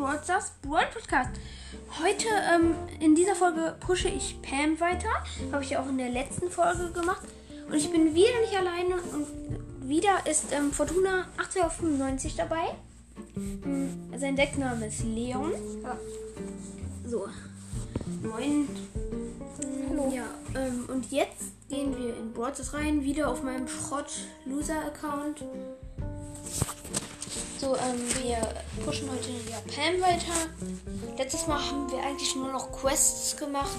Brawl Stars Brawl Podcast. Heute ähm, in dieser Folge pushe ich Pam weiter. Habe ich ja auch in der letzten Folge gemacht. Und ich bin wieder nicht alleine und wieder ist ähm, Fortuna 1895 dabei. Ähm, sein Deckname ist Leon. So. Moin. Hallo. Ja, ähm, und jetzt gehen wir in Brawl Stars rein. Wieder auf meinem Schrott-Loser-Account. So, ähm, wir pushen heute ja Pam weiter. Letztes Mal haben wir eigentlich nur noch Quests gemacht.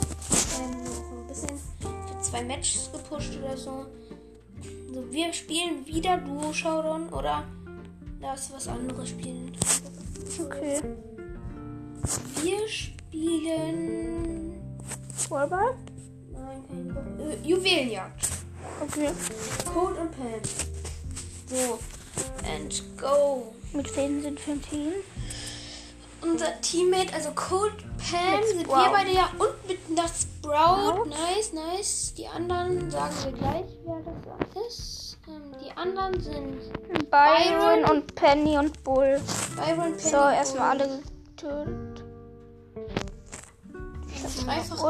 Ähm, so ein bisschen für zwei Matches gepusht oder so. So, wir spielen wieder Duo Showdown oder lass was anderes spielen. Okay. Wir spielen. Wallball? Nein, kein Bock. Äh, Juwelenjagd. Okay. Code und Pam. So. And go. Mit wem sind wir im Team? Unser Teammate, also Cold Mit sind wir beide ja und mit das Sprout. Nice, nice. Die anderen sagen wir gleich, wer das ist. Ähm, die anderen sind Byron und Penny und Bull. Byron, Penny So, erstmal alle getötet.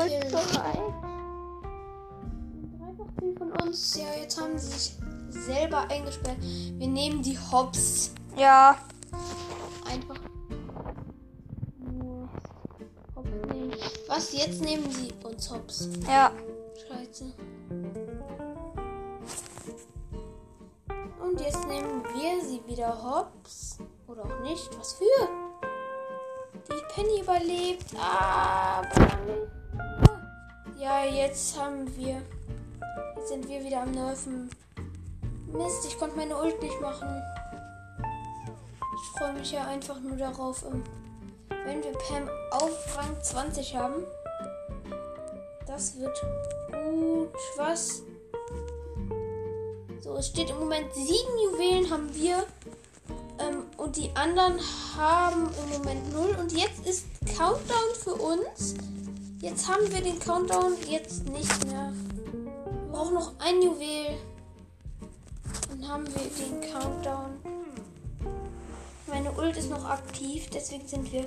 Kill. bereit. Dreifach Kill von uns. Ja, jetzt haben sie sich selber eingesperrt. Wir nehmen die Hops. Ja. Einfach nur Hops nehmen. Was? Jetzt nehmen sie uns Hops. Ja. Scheiße. Und jetzt nehmen wir sie wieder hops. Oder auch nicht. Was für? Die Penny überlebt. Ah, aber- Ja, jetzt haben wir. Jetzt sind wir wieder am Nerven. Mist, ich konnte meine Ult nicht machen. Ich freue mich ja einfach nur darauf, ähm, wenn wir Pam auf Rang 20 haben. Das wird gut. Was? So, es steht im Moment sieben Juwelen haben wir. Ähm, und die anderen haben im Moment null. Und jetzt ist Countdown für uns. Jetzt haben wir den Countdown jetzt nicht mehr. Wir brauchen noch ein Juwel. Dann haben wir den Countdown. Meine Ult ist noch aktiv, deswegen sind wir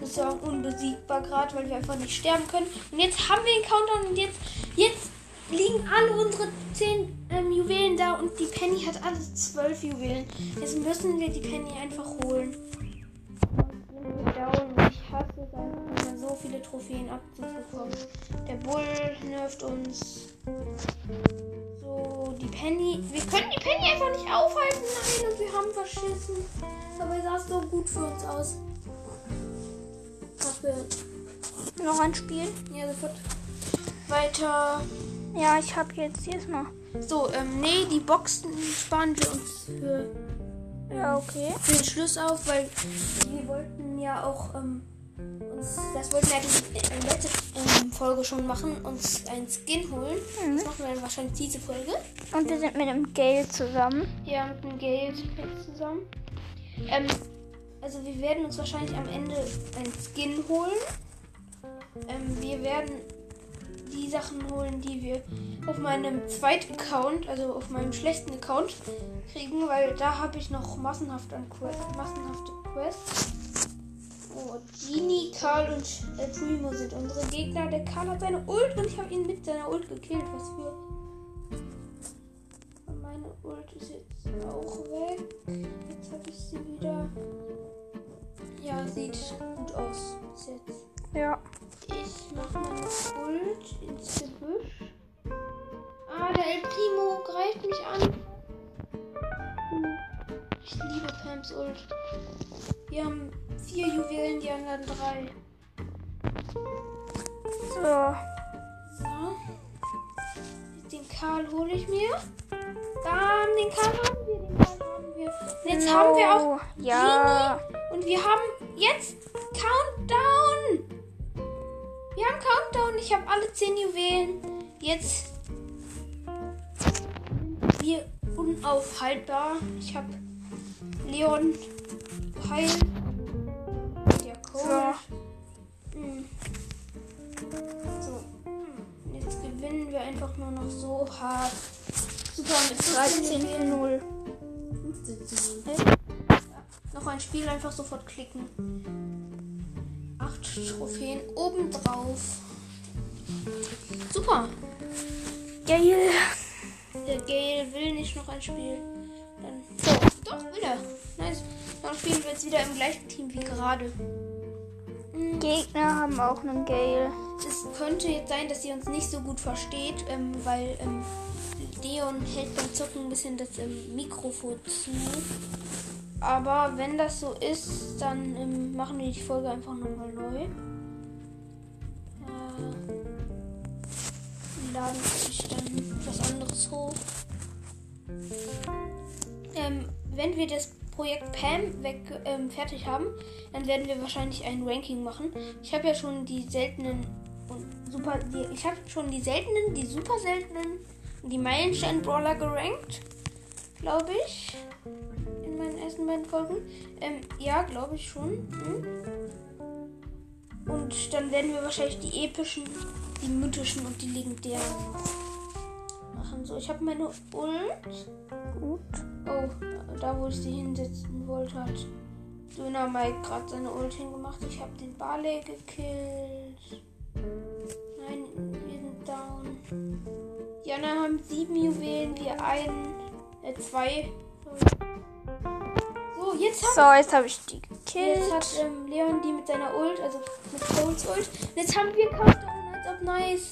sozusagen unbesiegbar gerade, weil wir einfach nicht sterben können. Und jetzt haben wir den Countdown und jetzt, jetzt liegen alle unsere 10 ähm, Juwelen da und die Penny hat alle 12 Juwelen. Jetzt müssen wir die Penny einfach holen. Ich hasse es einfach, immer so viele Trophäen abzubekommen. Der Bull nervt uns. So, die Penny. Wir können die Penny einfach nicht aufhalten. Nein, und wir haben verschissen. Aber es sah so gut für uns aus. Was wir. Noch ein Spiel? Ja, sofort. Weiter. Ja, ich habe jetzt erstmal. So, ähm, nee, die Boxen sparen wir uns für, Ja, okay. für den Schluss auf, weil wir wollten ja auch, ähm, uns, das wollten wir ja die äh, letzte ähm, Folge schon machen, uns einen Skin holen. Das machen wir dann wahrscheinlich diese Folge. Und wir sind mit dem Gale zusammen. Ja, mit dem Geld zusammen. Ähm, also wir werden uns wahrscheinlich am Ende einen Skin holen. Ähm, wir werden die Sachen holen, die wir auf meinem zweiten Account, also auf meinem schlechten Account, kriegen, weil da habe ich noch massenhaft an Quest, massenhafte Quests. Oh, Genie, Karl und El Primo sind unsere Gegner. Der Karl hat seine Ult und ich habe ihn mit seiner Ult gekillt. Was für. Meine Ult ist jetzt auch weg. Jetzt habe ich sie wieder. Ja, sieht gut aus bis jetzt. Ja. Ich mache meine Ult ins Gebüsch. Ah, der El Primo greift mich an. Ich liebe Pams Ult. Wir haben vier Juwelen, die anderen drei. So. So. Den Karl hole ich mir. Bam, den Karl haben wir, den Karl haben wir. Und jetzt haben wir auch No. Ja. und wir haben jetzt Countdown. Wir haben Countdown. Ich habe alle 10 Juwelen. Jetzt sind wir unaufhaltbar. Ich habe Leon Heil. Hm. So. Hm. Jetzt gewinnen wir einfach nur noch so hart. Super, mit 13 13 zu 0. 15 zu 0. Echt? noch ein Spiel einfach sofort klicken. Acht Trophäen obendrauf. Super. Geil. Der Gale will nicht noch ein Spiel. Dann. So, doch, will er. Nice. Dann spielen wir jetzt wieder im gleichen Team wie gerade. Gegner haben auch einen Gale. Es könnte jetzt sein, dass sie uns nicht so gut versteht, ähm, weil ähm, Leon hält beim Zocken ein bisschen das ähm, Mikrofon zu. Aber wenn das so ist, dann ähm, machen wir die Folge einfach nochmal neu. Äh, laden sich dann was anderes hoch. Ähm, wenn wir das Projekt Pam weg, ähm, fertig haben, dann werden wir wahrscheinlich ein Ranking machen. Ich habe ja schon die seltenen und super, die, ich habe schon die seltenen, die super seltenen die Meilenstein-Brawler gerankt, glaube ich, in meinen ersten beiden Folgen. Ähm, ja, glaube ich schon. Hm? Und dann werden wir wahrscheinlich die epischen, die mythischen und die legendären machen. So, ich habe meine Ult. Gut. Oh, da wo ich sie hinsetzen wollte, hat Döner Mike gerade seine Ult hingemacht. Ich habe den Barley gekillt. Nein, wir sind down. Jana haben sieben Juwelen, wir einen, äh, zwei. So, jetzt haben So, jetzt habe ich die Jetzt hat gekillt. ähm, Leon die mit seiner Ult, also mit Coles Ult. Und jetzt haben wir Countdown, als ob nice.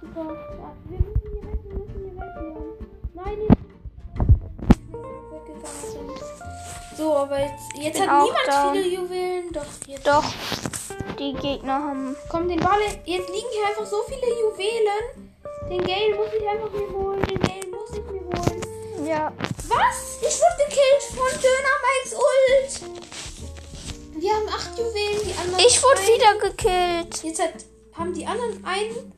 Super. So, aber jetzt, jetzt hat niemand down. viele Juwelen. Doch, jetzt. Doch. Die Gegner haben. Komm, den Ball. Jetzt liegen hier einfach so viele Juwelen. Den Gale muss ich einfach mir holen. Den Gale muss ich mir holen. Ja. Was? Ich wurde gekillt von Döner Mikes Ult. Wir haben acht Juwelen, die anderen. Ich wurde wieder gekillt. Jetzt hat, haben die anderen einen.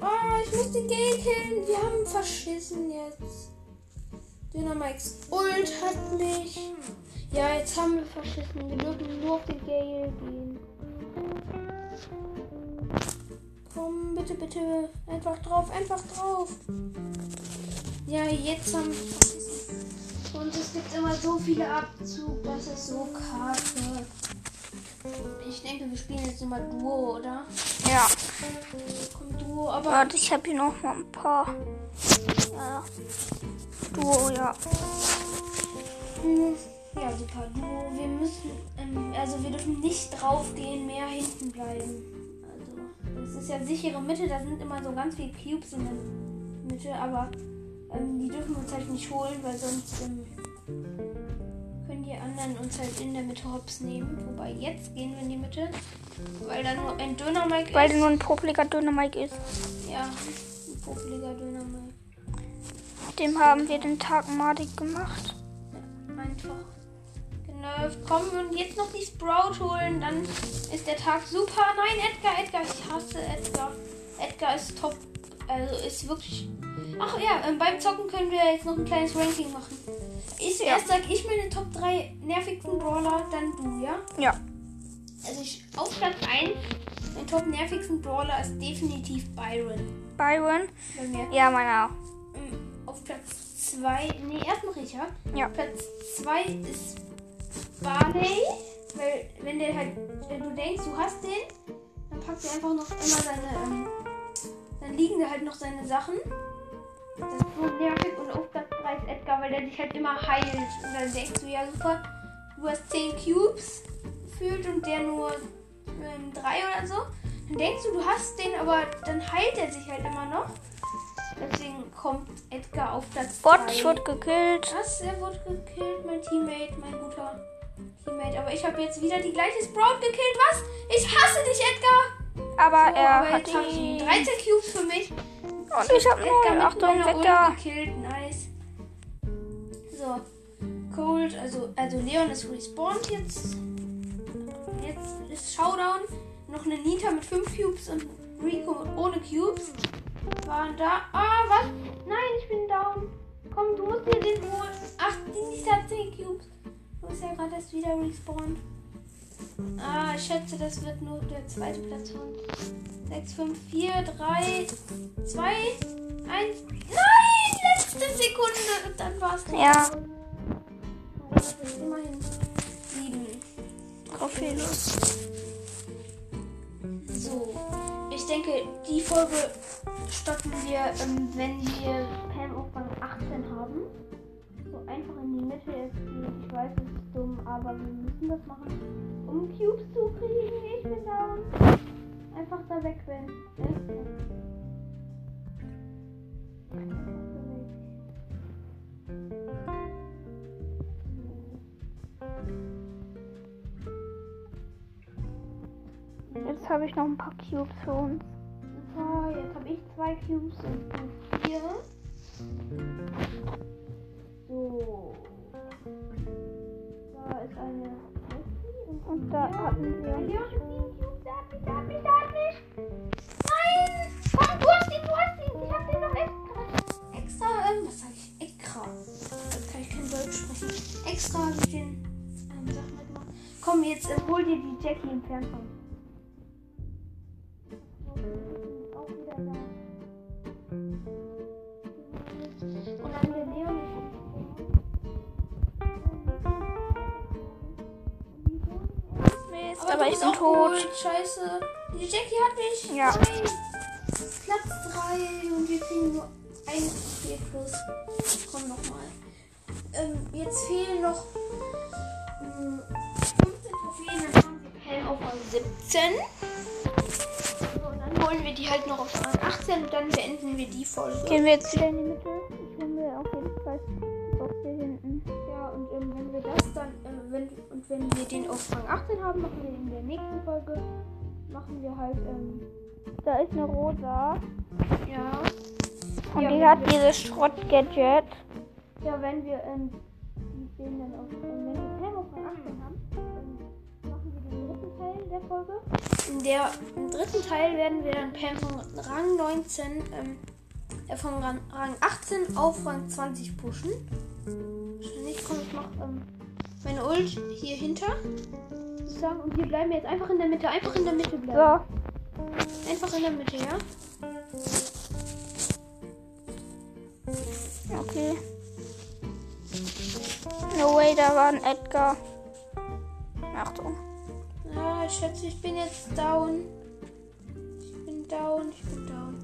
Oh, ich muss den Gale killen. Wir haben verschissen jetzt. Döner Mikes Ult hat mich. Ja, jetzt haben wir verschissen. Wir dürfen nur auf den Gale gehen. Komm, bitte, bitte. Einfach drauf, einfach drauf. Ja, jetzt haben wir verschissen. Und es gibt immer so viele Abzug, das ist so kacke. Ich denke, wir spielen jetzt immer Duo, oder? Ja. Komm, Duo, aber. Warte, ich habe hier noch mal ein paar. Ja. Duo, ja. Ja, super. Duo, wir müssen. Ähm, also, wir dürfen nicht draufgehen, mehr hinten bleiben. Also, das ist ja sichere Mitte, da sind immer so ganz viele Cubes in der Mitte, aber ähm, die dürfen wir uns halt nicht holen, weil sonst ähm, können die anderen uns halt in der Mitte hops nehmen. Wobei jetzt gehen wir in die Mitte, weil da nur ein Döner-Mike Weil ist. der nur ein popliger Dynamik ist. Ja, ein popeliger Döner-Mike. Dem haben wir den Tag madig gemacht. Einfach genervt. Komm, und jetzt noch die Sprout holen, dann ist der Tag super. Nein, Edgar, Edgar, ich hasse Edgar. Edgar ist top. Also ist wirklich. Ach ja, ähm, beim Zocken können wir jetzt noch ein kleines Ranking machen. Ich Ja. erst sag ich meine Top 3 nervigsten Brawler, dann du, ja? Ja. Also ich auf Platz 1, mein Top nervigsten Brawler ist definitiv Byron. Byron. Bei. Ja, meiner auch. Auf Platz 2, nee, erstmal Richard. Ja. Platz 2 ist Barley. Weil, wenn der halt, wenn du denkst, du hast den, dann packt er einfach noch immer seine, ähm, dann liegen da halt noch seine Sachen. Das ist so nervig und auf Platz 3 ist Edgar, weil der sich halt immer heilt. Und dann denkst du, ja super, du hast 10 Cubes gefühlt und der nur 3 oder so. Dann denkst du, du hast den, aber dann heilt er sich halt immer noch. Deswegen kommt Edgar auf Platz 3. Bot, ich wurde gekillt. Was? Er wurde gekillt, mein Teammate, mein guter Teammate. Aber ich habe jetzt wieder die gleiche Sprout gekillt. Was? Ich hasse dich, Edgar! Aber So, er aber hat ich ihn. die. 13 Cubes für mich. Und ich habe Edgar mit Achtung, meiner da. gekillt. Nice. So. Cold, also, also Leon ist respawned jetzt. Jetzt ist Showdown. Noch eine Nita mit 5 Cubes und Rico ohne Cubes. Waren da. Ah, was? Nein, ich bin down. Komm, du musst dir den holen. Ach, die Nita hat 10 Cubes. Du bist ja gerade erst wieder respawned. Ah, ich schätze, das wird nur der zweite Platz von 6, 5, 4, 3, 2, 1. Nein! Letzte Sekunde! Und dann war es Ja. Das ist immer neun, sieben. Trophäen. So, ich denke, die Folge wir, ähm, wenn wir Pam auf Rang 18 haben. So einfach in die Mitte jetzt gehen. Ich weiß, es ist dumm, aber wir müssen das machen, um Cubes zu kriegen. Ich bin down. Einfach da weg, wenn. Jetzt habe ich noch ein paar Cubes für uns. Jetzt habe ich zwei Cubes und vier. So. Da ist eine und, Und da hatten wir. hier. Da hat mich, da hat mich, da hat mich. Nein! Komm, du hast ihn, du hast ihn. Ich hab den noch extra. Extra, ähm, was sag ich? Extra. Jetzt kann ich kein Deutsch sprechen. Extra habe ich den, ähm, Sachen mal gemacht. Komm, jetzt äh, hol dir die Jackie im Fernseher. Aber, ich bin tot. gut. Scheiße. Die Jackie hat mich. Ja. Nein. Platz 3 und wir kriegen nur ein HP plus. Komm nochmal. Ähm, jetzt fehlen noch ähm, 15 Trophäen, dann haben wir Pam auf Rang 17. So, und dann holen wir die halt noch auf Rang 18 und dann beenden wir die Folge. Gehen wir jetzt wieder in die Mitte. Ich hole mir auf jeden Fall die Box hier hinten. Ja, und ähm, wenn wir das wenn, und wenn wir den auf Rang 18 haben, machen wir in der nächsten Folge, machen wir halt, ähm, Da ist eine rosa. ja, Und Ja, die hat dieses Schrott-Gadget. ja, wenn wir, ähm, den dann auf, ähm, wenn wir Pam auf Rang 18 haben, dann machen wir den dritten Teil der Folge. In der, im dritten Teil werden wir dann Pam von Rang 19, ähm, äh, von Rang, Rang 18 auf Rang 20 pushen. Wahrscheinlich, komm, ich mach, ähm, meine Ult hier hinter. Sozusagen. Und wir bleiben jetzt einfach in der Mitte, einfach in der Mitte bleiben. So, Einfach in der Mitte, ja? okay. No way, da war ein Edgar. Achtung. Ja, ich schätze, ich bin jetzt down. Ich bin down, ich bin down.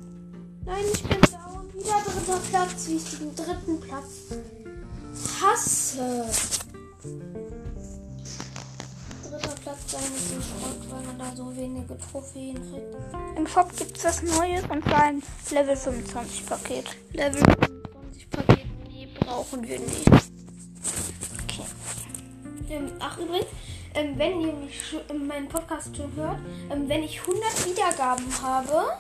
Nein, ich bin down. Wieder dritter Platz, wie ich den dritten Platz hasse. Dritter Platz sein ist so Schrott, weil man da so wenige Trophäen kriegt. Im Shop gibt es was Neues und zwar ein Level 25 Paket. Level 25 Paket, nee, brauchen wir nicht. Okay. Ähm, ach übrigens, ähm, wenn ihr mich schon, ähm, meinen Podcast schon hört, ähm, wenn ich 100 Wiedergaben habe,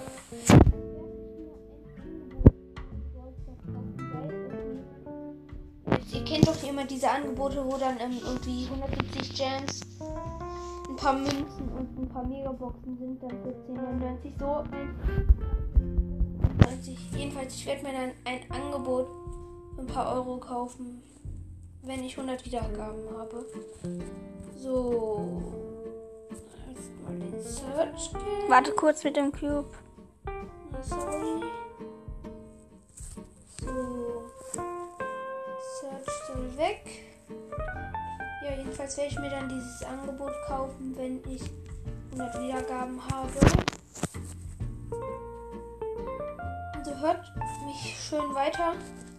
kennt doch immer diese Angebote, wo dann ähm, irgendwie 170 Gems, ein paar Münzen und ein paar Megaboxen sind dann für 10,99 so. ein- 90. Jedenfalls, ich werde mir dann ein Angebot für ein paar Euro kaufen, wenn ich 100 Wiedergaben habe. So. Erstmal den Search. Skill. Warte kurz mit dem Cube. Sorry. So. Weg. Ja, jedenfalls werde ich mir dann dieses Angebot kaufen, wenn ich 100 Wiedergaben habe. Also hört mich schön weiter.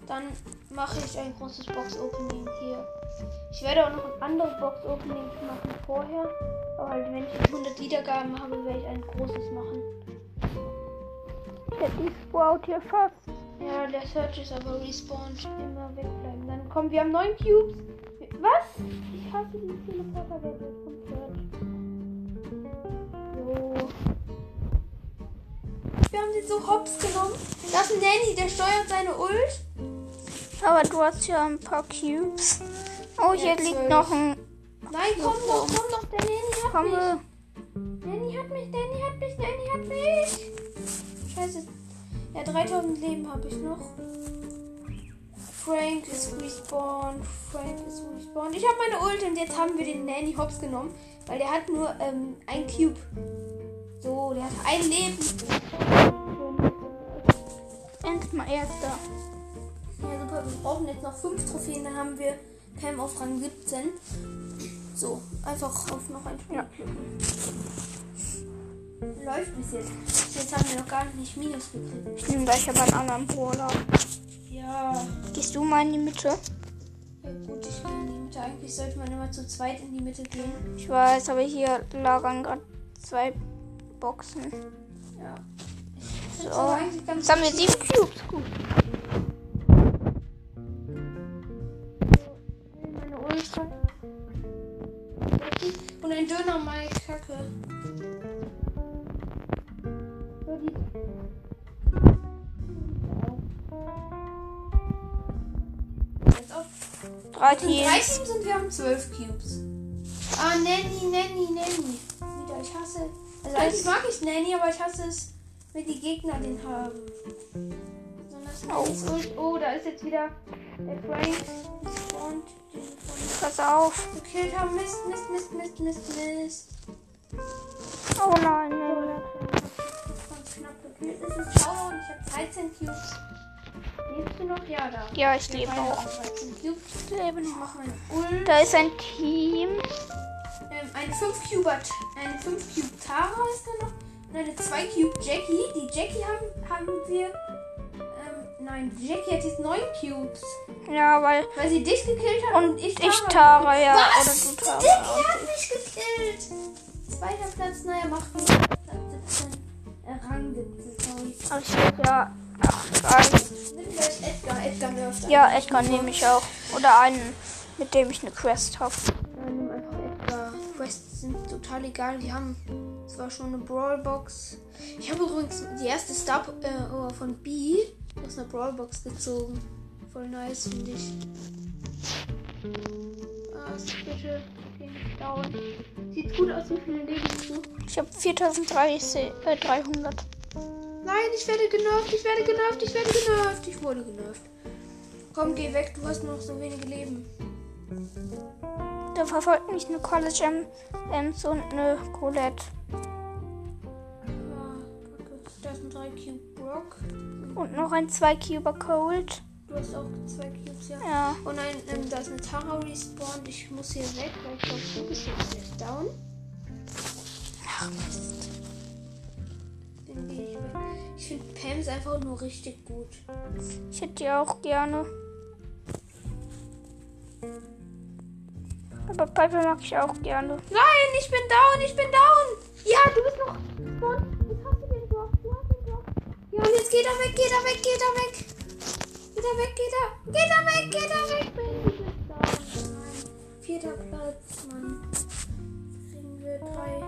Dann mache ich ein großes Box-Opening hier. Ich werde auch noch ein anderes Box-Opening machen vorher. Aber halt, wenn ich 100 Wiedergaben habe, werde ich ein großes machen. Der Sprout hier fast. Ja, der Search ist aber respawned. Immer wegbleiben. Dann kommen wir haben neun Cubes. Was? Ich hasse die Teleporter-Gadget vom Search. So. Wir haben sie so hops genommen. Das ist Nanny, der steuert seine Ult. Aber du hast ja ein paar Cubes. Oh, hier Ja, liegt noch ein. Nein, komm doch, komm doch. Der Nanny hat Komme. mich. Nanny hat mich, Nanny hat mich, Nanny hat mich. Scheiße. Ja, 3000 Leben habe ich noch. Frank ist respawned. Frank ist respawned. Ich habe meine Ult und jetzt haben wir den Nanny Hops genommen, weil der hat nur ähm, ein Cube. So, der hat ein Leben. Endlich mal erster. Ja, super. Wir brauchen jetzt noch fünf Trophäen, dann haben wir Pam auf Rang 17. So, einfach auf noch ein Spiel Ja. Läuft bis jetzt. Jetzt haben wir noch gar nicht Minus gekriegt. Ich nehme gleich aber einen anderen Brawler. Ja. Gehst du mal in die Mitte? Ja gut, ich gehe in die Mitte. Eigentlich sollte man immer zu zweit in die Mitte gehen. Ich weiß, aber hier lagern gerade zwei Boxen. Ja. So. Jetzt haben wir sieben Cubes. Gut. Drei sind drei Teams. Teams und wir haben zwölf Cubes. Ah, Nanny, Nanny, Nanny. Wieder, ich hasse. Also eigentlich mag ich Nanny, aber ich hasse es, wenn die Gegner den haben. Besonders Nannys Ult. Oh, da ist jetzt wieder der Frank. Und Pass auf. gekillt haben. Mist, Mist, Mist, Mist, Mist, Mist. Oh nein, nein, knapp gekillt. Es ist Showdown. Ich habe 13 Cubes. Lebst du noch? Ja, da. Ja, ich Wir lebe auch. haben 13 Cubes. Lebe Ich noch. Da ist ein Team. Ähm, eine 5 Cube eine 5 Cube Tara ist da noch. Und eine 2 Cube Jackie. Die Jackie haben, haben wir. Ähm, nein, Jackie hat jetzt 9 Cubes. Ja, weil. Weil sie dich gekillt hat und, Und ich ich Tara. Tara, ja. Was? Oder du Tara. Jackie hat mich gekillt. Zweiter Platz, naja, macht nichts. Platz 17. Rang 17, sorry. Aber ich lebe ja. Ach, gar nicht. Nimm gleich Edgar. Edgar nervt Ja, Edgar nehme ich auch. Oder einen, mit dem ich eine Quest habe. Ja, nimm einfach Edgar. Quests sind total egal. Wir haben zwar schon eine Brawlbox. Ich habe übrigens die erste Star äh, Power von B aus einer Brawlbox gezogen. Voll nice, finde ich. Ah, bitte. Dauern. Sieht gut aus, wie viele Leben du? Ich habe 4300. Äh, 300. Nein, ich werde genervt, ich werde genervt, ich werde genervt. Ich wurde genervt. Komm, geh weg, du hast nur noch so wenige Leben. Da verfolgt mich eine College M Ems und eine Colette. Ah. Da ist ein 3 Cube Brock. Und noch ein 2 Cuber Cold. Du hast auch zwei Cubes, ja. Ja. Oh nein, ähm, da ist eine Tara respawned. Ich muss hier weg, weil ich glaube, du bist jetzt down. Ach Mist. Dann gehe ich weg. Ich finde Pam ist einfach nur richtig gut. Ich hätte die auch gerne. Aber Piper mag ich auch gerne. Nein, ich bin down, ich bin down. Ja, du bist noch. Jetzt hast du den Block, du hast den Block. Ja, und jetzt geht er weg, geht er weg, geht er weg. Geht er weg, geht er. Geht er weg, geht er weg. Nein. Vierter Platz, Mann. Kriegen wir drei.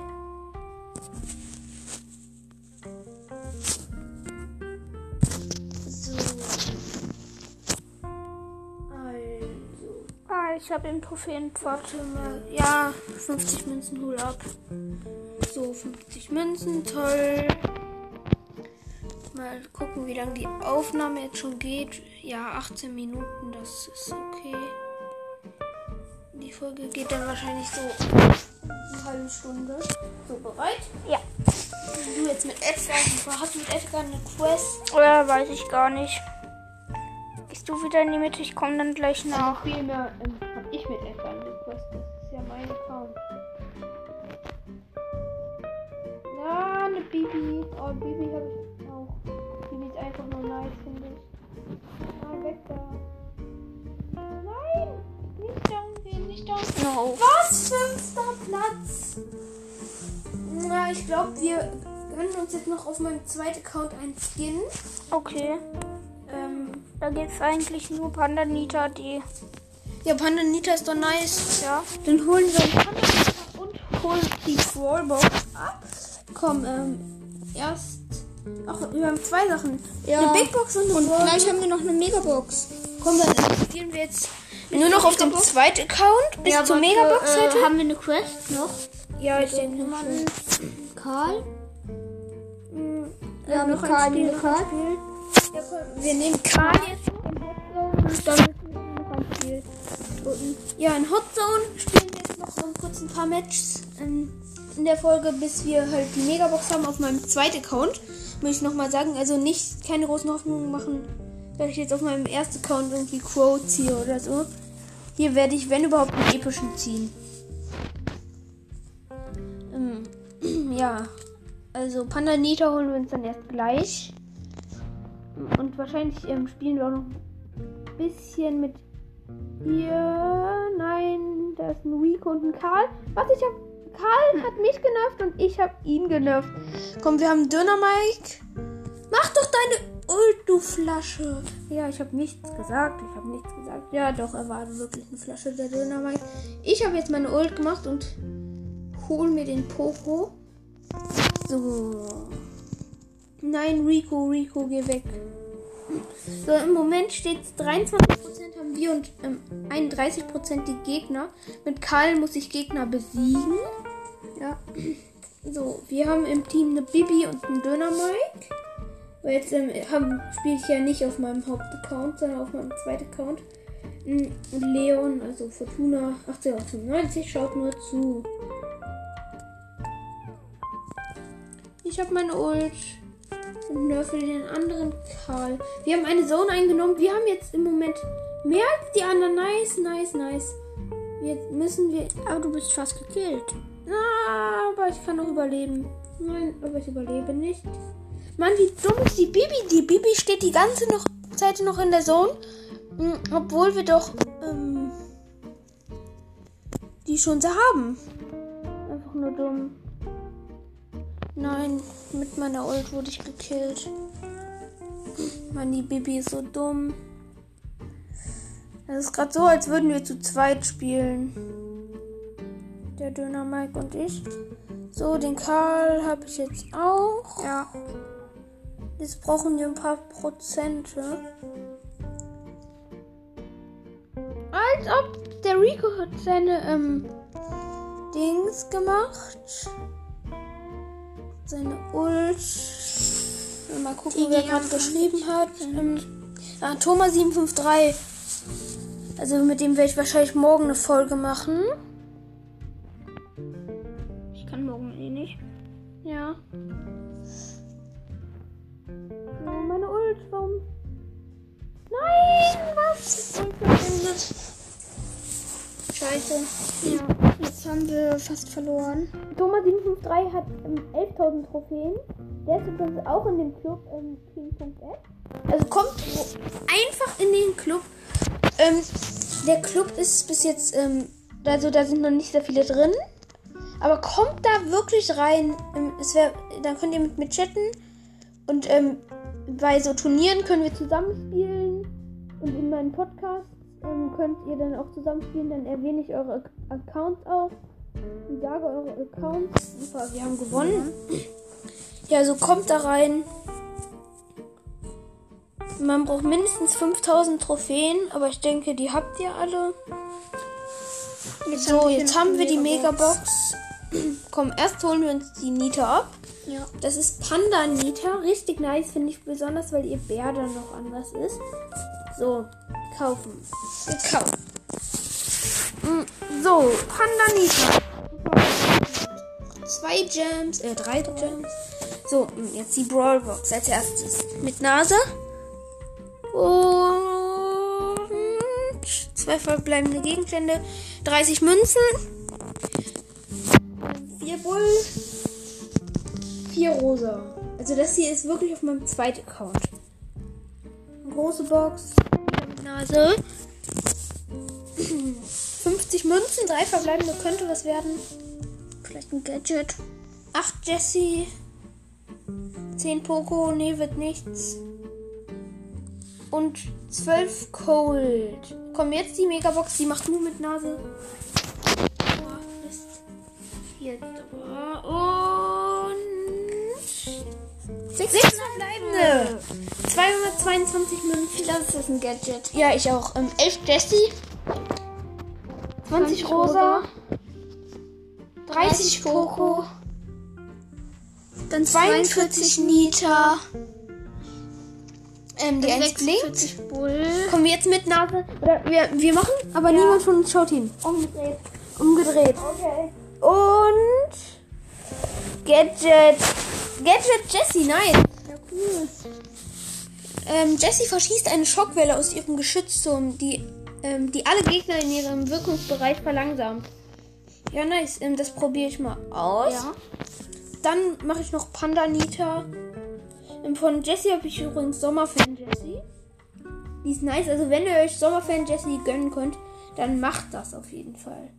So. Also. Ah, ich habe den Trophäenpfad. Mal. Ja, 50 Münzen, hol ab. So, 50 Münzen, toll. Mal gucken, wie lange die Aufnahme jetzt schon geht. Ja, 18 Minuten, das ist okay. Die Folge geht dann wahrscheinlich so eine halbe Stunde. So, bereit? Ja. Du jetzt mit Edgar. Hast du mit Edgar eine Quest? Oder weiß ich gar nicht. Gehst du wieder in die Mitte? Ich komme dann gleich nach. Vielmehr ähm, hab ich mit Edgar eine Quest. Das ist ja mein Account. Ja, eine Bibi. Oh, Bibi habe ich da. Nein! Nicht down gehen, nicht down gehen. No. Was? Fünfter Platz. Na, ich glaube, wir gönnen uns jetzt noch auf meinem zweiten Account einen Skin. Okay. Ähm, Da geht's eigentlich nur Panda Nita, die. ja, Panda Nita ist doch nice. Ja. Dann holen wir Panda Nita und holen die Trollbox ab. Komm, ähm, erst. Ach, wir haben zwei Sachen. Ja. Eine Big Box und eine Und Brawl gleich haben wir noch eine Megabox. Komm, dann investieren wir jetzt nur noch auf dem zweiten Account bis zur Megabox heute. äh, haben wir eine Quest noch? ja, ich denke mal. Karl? Ja, Karl, Spiel, mit noch Karl. ein Spiel. Ja, komm, wir nehmen Karl jetzt noch in Hotzone und dann müssen wir noch ein Spiel drücken. Ja, in Hotzone spielen wir jetzt noch so kurz ein paar Matches ähm, in der Folge, bis wir halt die Megabox haben auf meinem zweiten Account. Muss ich nochmal sagen, also nicht keine großen Hoffnungen machen, dass ich jetzt auf meinem ersten Account irgendwie Crow ziehe oder so. Hier werde ich, wenn überhaupt, einen epischen ziehen. Ähm, ja. Also Panda Nita holen wir uns dann erst gleich. Und wahrscheinlich ähm, spielen wir auch noch ein bisschen mit ihr. Nein, da ist ein Rico und ein Karl. Was ich hab. Karl hat mich genervt und ich habe ihn genervt. Komm, wir haben Döner Mike. Mach doch deine Ult, du Flasche. Ja, ich habe nichts gesagt. Ich habe nichts gesagt. Ja, doch, er war wirklich eine Flasche der Döner Mike. Ich habe jetzt meine Ult gemacht und hol mir den Poco. So. Nein, Rico, Rico, geh weg. So, im Moment steht es 23% haben wir und ähm, 31% die Gegner. Mit Karl muss ich Gegner besiegen. Ja. So, wir haben im Team eine Bibi und einen Döner Mike. Weil jetzt ähm, spiele ich ja nicht auf meinem Hauptaccount, sondern auf meinem zweiten Account. Und Leon, also Fortuna 1898, schaut nur zu. Ich habe meine Ult und nerve den anderen Karl. Wir haben eine Zone eingenommen. Wir haben jetzt im Moment mehr als die anderen. Nice, nice, nice. Jetzt müssen wir. Aber du bist fast gekillt. Ah, aber ich kann noch überleben. Nein, aber ich überlebe nicht. Mann, wie dumm ist die Bibi? Die Bibi steht die ganze noch, Zeit noch in der Zone. Hm, obwohl wir doch ähm, die schon haben. Einfach nur dumm. Nein, mit meiner Ult wurde ich gekillt. Mann, die Bibi ist so dumm. Es ist gerade so, als würden wir zu zweit spielen. Der Döner Mike und ich. So, den Karl habe ich jetzt auch. Ja. Jetzt brauchen wir ein paar Prozente. Als ob der Rico hat seine ähm, Dings gemacht. Seine Ult. Mal gucken, wer gerade geschrieben hat. Ähm, ah, Thomas753. Also mit dem werde ich wahrscheinlich morgen eine Folge machen. Ich kann morgen eh nicht. Ja. Oh, meine Ult, warum? Nein, was? Scheiße. Ja. Jetzt haben wir fast verloren. Thomas 753 hat ähm, 11.000 Trophäen. Der ist übrigens auch in dem Club ähm, King.app. Also kommt einfach in den Club. Ähm, der Club ist bis jetzt, ähm, also da sind noch nicht sehr viele drin. Aber kommt da wirklich rein. Ähm, es wär, dann könnt ihr mit mir chatten. Und ähm, bei so Turnieren können wir zusammenspielen. Und in meinen Podcast ähm, könnt ihr dann auch zusammenspielen. Dann erwähne ich eure Ac Accounts auf. Und sage eure Accounts. Super, wir haben gewonnen. Ja, also kommt da rein. Man braucht mindestens 5000 Trophäen, aber ich denke, die habt ihr alle. Jetzt So, jetzt haben wir die Megabox. Megabox. Komm, erst holen wir uns die Nita ab. Ja. Das ist Panda Nita. Richtig nice, finde ich besonders, weil ihr Bär dann noch anders ist. So, kaufen. Gekauft. Mm, So, Panda Nita. Zwei Gems, äh, drei Gems. So, mm, jetzt die Brawlbox als erstes. Mit Nase. Und zwei verbleibende Gegenstände. 30 Münzen. Vier Bull. Vier Rosa. Also das hier ist wirklich auf meinem zweiten Account. Große Box. Nase. 50 Münzen, drei verbleibende könnte was werden. Vielleicht ein Gadget. 8 Jessie. 10 Poco, nee, wird nichts. Und 12 Cold. Komm, jetzt die Megabox, die macht nur mit Nase. Oh, Mist. Jetzt aber. Und. Sechs, Sechs verbleibende. 222 Münzen. Das ist ein Gadget. Ja, ich auch. Ähm, 11 Jessie. 20 20 Rosa. 30 Coco. Dann 42 Nita. Ähm, die 1 blinkt. 46 Bull. Kommen wir jetzt mit Nase? Oder wir, wir machen, aber niemand von uns schaut hin. Umgedreht. Umgedreht. Okay. Und. Gadget. Gadget Jessie, nein. Ja, cool. Ähm, Jessie verschießt eine Schockwelle aus ihrem Geschützturm, die ähm, die alle Gegner in ihrem Wirkungsbereich verlangsamt. Ja, nice. Ähm, das probiere ich mal aus. Ja. Dann mache ich noch Panda Nita. Ähm, von Jessie habe ich übrigens Sommerfan Jessie. Die ist nice. Also wenn ihr euch Sommerfan Jessie gönnen könnt, dann macht das auf jeden Fall.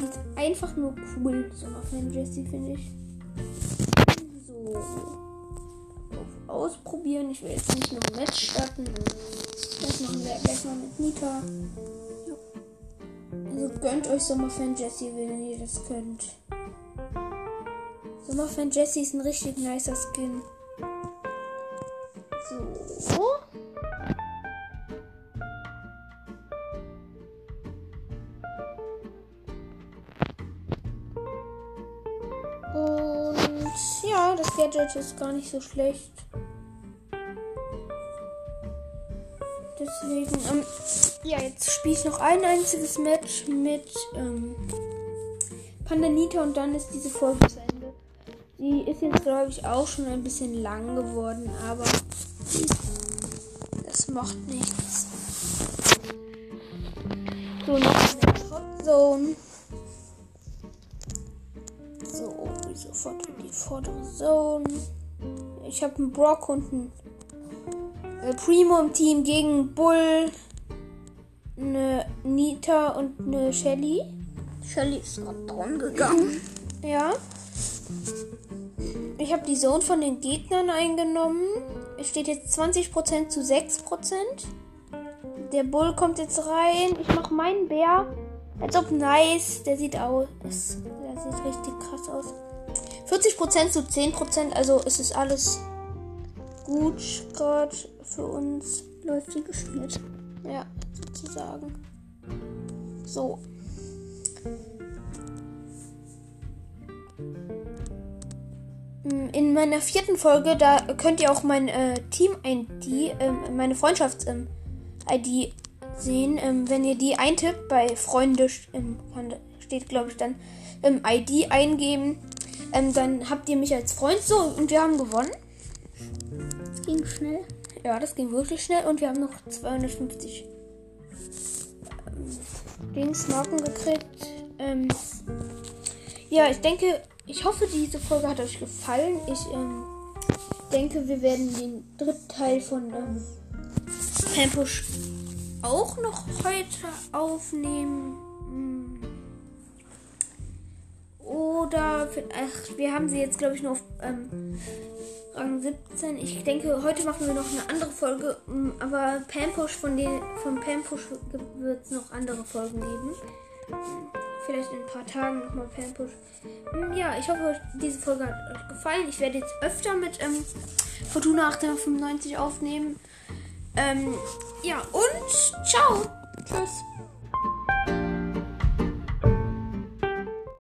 Die ist einfach nur cool, Sommerfan Jessie, finde ich. So. Auf ausprobieren. Ich will jetzt nicht noch ein Match starten. Das machen wir gleich mal mit Nita. Also gönnt euch Sommerfan Jessie, wenn ihr das könnt. Sommerfan Jessie ist ein richtig nicer Skin. So. Gadget ist gar nicht so schlecht. Deswegen, ähm, ja, jetzt spiele ich noch ein einziges Match mit ähm, Pandanita und dann ist diese Folge zu Ende. Die ist jetzt, glaube ich, auch schon ein bisschen lang geworden, aber das macht nichts. So, noch eine Zone. Ich habe einen Brock und einen äh, Primo im Team gegen Bull, eine Nita und eine Shelly. Shelly ist gerade dran gegangen. Ja. Ich habe die Zone von den Gegnern eingenommen. Es steht jetzt 20% zu 6%. Der Bull kommt jetzt rein. Ich mache meinen Bär. Als ob nice. Der sieht aus. Der sieht richtig krass aus. 40% zu 10%. Also es ist alles gut gerade für uns. Läuft wie gespielt. Ja, sozusagen. So. In meiner vierten Folge, da könnt ihr auch mein äh, Team-ID, ähm, meine Freundschafts-ID sehen. Ähm, wenn ihr die eintippt, bei Freunde ähm, steht, glaube ich, dann ähm, ID eingeben. Ähm, dann habt ihr mich als Freund. So, und wir haben gewonnen. Ging schnell. Ja, das ging wirklich schnell. Und wir haben noch 250 ähm, Dings Marken gekriegt. Ähm, ja, ich denke, ich hoffe, diese Folge hat euch gefallen. Ich ähm, denke, wir werden den dritten Teil von ähm, Pampush auch noch heute aufnehmen. Hm. Oder, ach, wir haben sie jetzt, glaube ich, nur auf ähm, Rang 17. Ich denke, heute machen wir noch eine andere Folge. Aber Pampush von den, von Pampush wird es noch andere Folgen geben. Vielleicht in ein paar Tagen nochmal Pampush. Ja, ich hoffe, diese Folge hat euch gefallen. Ich werde jetzt öfter mit ähm, Fortuna 895 aufnehmen. Ähm, ja, und ciao. Tschüss.